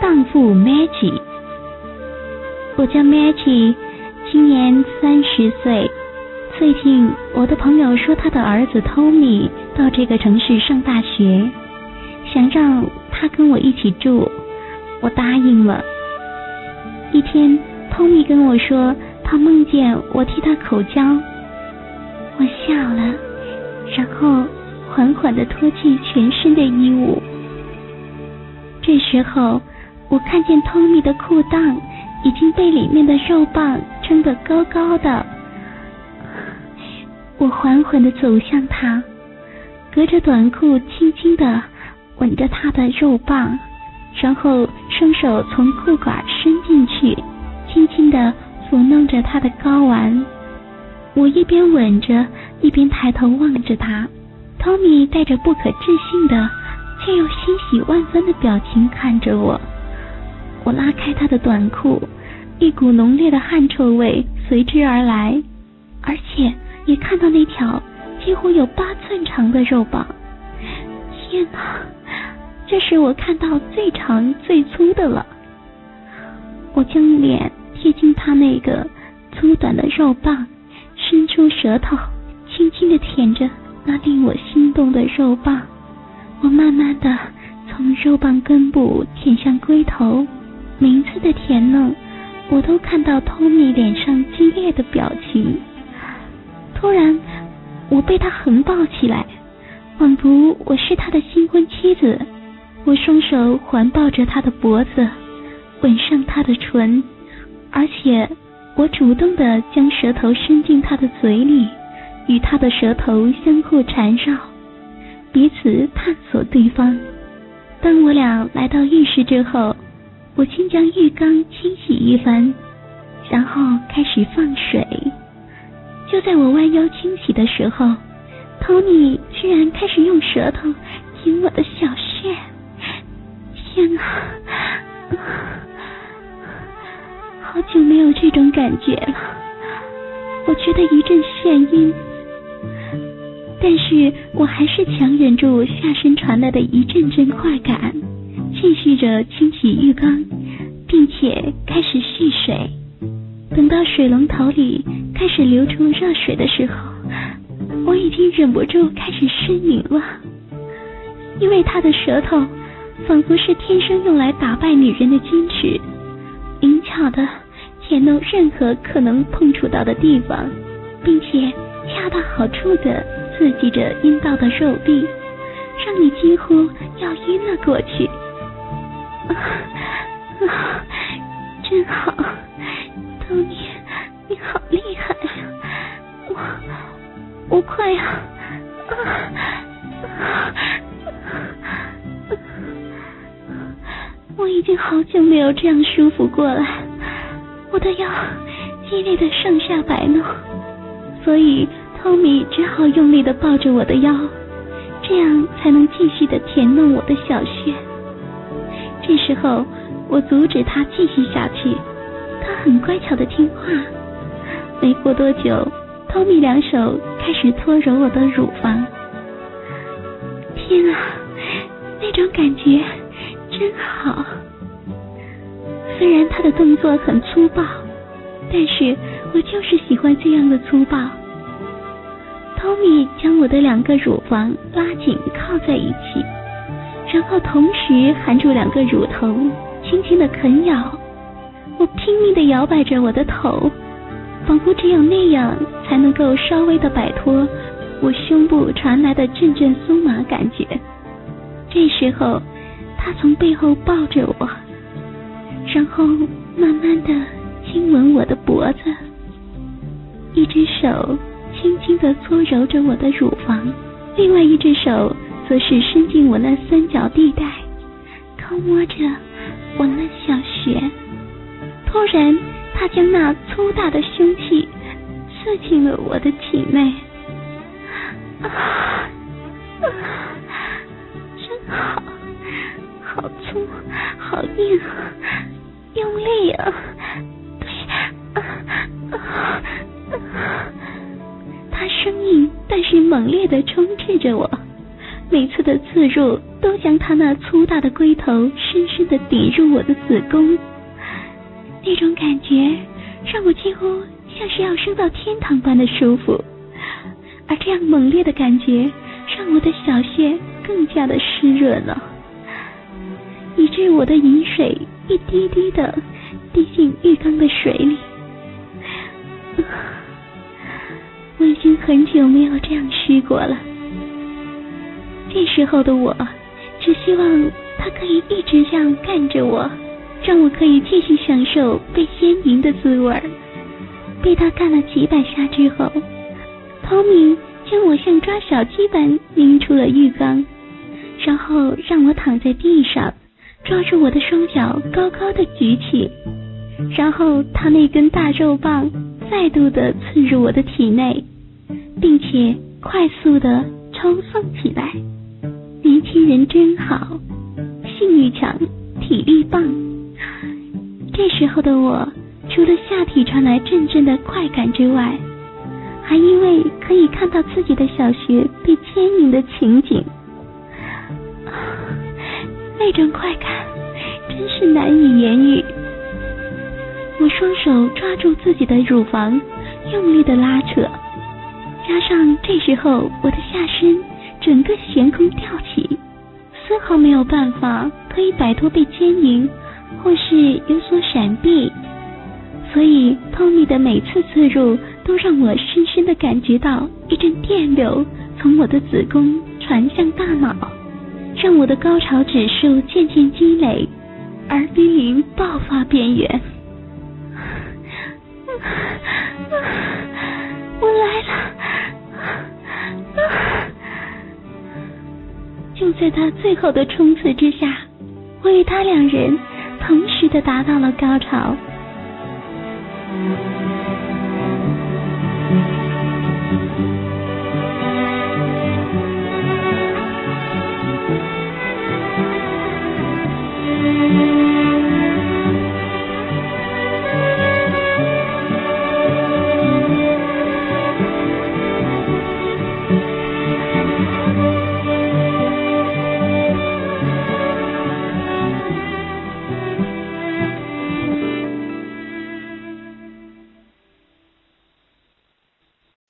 荡妇 Maggie，我叫 Maggie，今年三十岁。最近我的朋友说他的儿子 Tommy 到这个城市上大学，想让他跟我一起住，我答应了。一天，Tommy 跟我说他梦见我替他口交，我笑了，然后缓缓的脱去全身的衣物。这时候。我看见托尼的裤裆已经被里面的肉棒撑得高高的，我缓缓地走向他，隔着短裤轻轻地吻着他的肉棒，然后双手从裤管伸进去，轻轻地抚弄着他的睾丸。我一边吻着，一边抬头望着他。Tommy 带着不可置信的，却又欣喜万分的表情看着我。我拉开他的短裤，一股浓烈的汗臭味随之而来，而且也看到那条几乎有八寸长的肉棒。天哪，这是我看到最长最粗的了。我将脸贴近他那个粗短的肉棒，伸出舌头，轻轻的舔着那令我心动的肉棒。我慢慢的从肉棒根部舔向龟头。每一次的甜弄，我都看到托尼脸上激烈的表情。突然，我被他横抱起来，仿佛我是他的新婚妻子。我双手环抱着他的脖子，吻上他的唇，而且我主动的将舌头伸进他的嘴里，与他的舌头相互缠绕，彼此探索对方。当我俩来到浴室之后。我先将浴缸清洗一番，然后开始放水。就在我弯腰清洗的时候，托尼居然开始用舌头舔我的小穴。天啊！好久没有这种感觉了，我觉得一阵眩晕，但是我还是强忍住下身传来的一阵阵快感。继续着清洗浴缸，并且开始蓄水。等到水龙头里开始流出热水的时候，我已经忍不住开始呻吟了。因为他的舌头仿佛是天生用来打败女人的矜持，灵巧的舔弄任何可能碰触到的地方，并且恰到好处的刺激着阴道的肉壁，让你几乎要晕了过去。啊，真好，托尼，你好厉害呀！我我快要！我已经好久没有这样舒服过了，我的腰激烈的上下摆弄，所以汤米只好用力的抱着我的腰，这样才能继续的舔弄我的小穴。这时候，我阻止他继续下去，他很乖巧的听话。没过多久，托米两手开始搓揉我的乳房。天啊，那种感觉真好！虽然他的动作很粗暴，但是我就是喜欢这样的粗暴。托米将我的两个乳房拉紧靠在一起。然后同时含住两个乳头，轻轻的啃咬。我拼命的摇摆着我的头，仿佛只有那样才能够稍微的摆脱我胸部传来的阵阵酥麻感觉。这时候，他从背后抱着我，然后慢慢的亲吻我的脖子，一只手轻轻的搓揉着我的乳房，另外一只手。则是伸进我那三角地带，偷摸着我那小穴。突然，他将那粗大的凶器刺进了我的体内。啊，真好，好粗，好硬，用力啊！对，啊！他生硬但是猛烈的充斥着我，每次的刺入都将他那粗大的龟头深深的抵入我的子宫，那种感觉让我几乎像是要升到天堂般的舒服。而这样猛烈的感觉，让我的小穴更加的湿润了，以致我的饮水一滴滴的滴进浴缸的水里。我已经很久没有这样湿过了。那时候的我，只希望他可以一直这样干着我，让我可以继续享受被鲜淫的滋味。被他干了几百下之后。汤米将我像抓小鸡般拎出了浴缸，然后让我躺在地上，抓住我的双脚高高的举起，然后他那根大肉棒再度的刺入我的体内，并且快速的抽送起来。年轻人真好，性欲强，体力棒。这时候的我，除了下体传来阵阵的快感之外，还因为可以看到自己的小穴被牵引的情景，那种快感真是难以言喻。我双手抓住自己的乳房，用力的拉扯，加上这时候我的下身整个悬空吊起，丝毫没有办法可以摆脱被牵引，或是有所闪避，所以 Tony 的每次刺入。都让我深深的感觉到一阵电流从我的子宫传向大脑，让我的高潮指数渐渐积累，而濒临爆发边缘。我来了！就在他最后的冲刺之下，我与他两人同时的达到了高潮。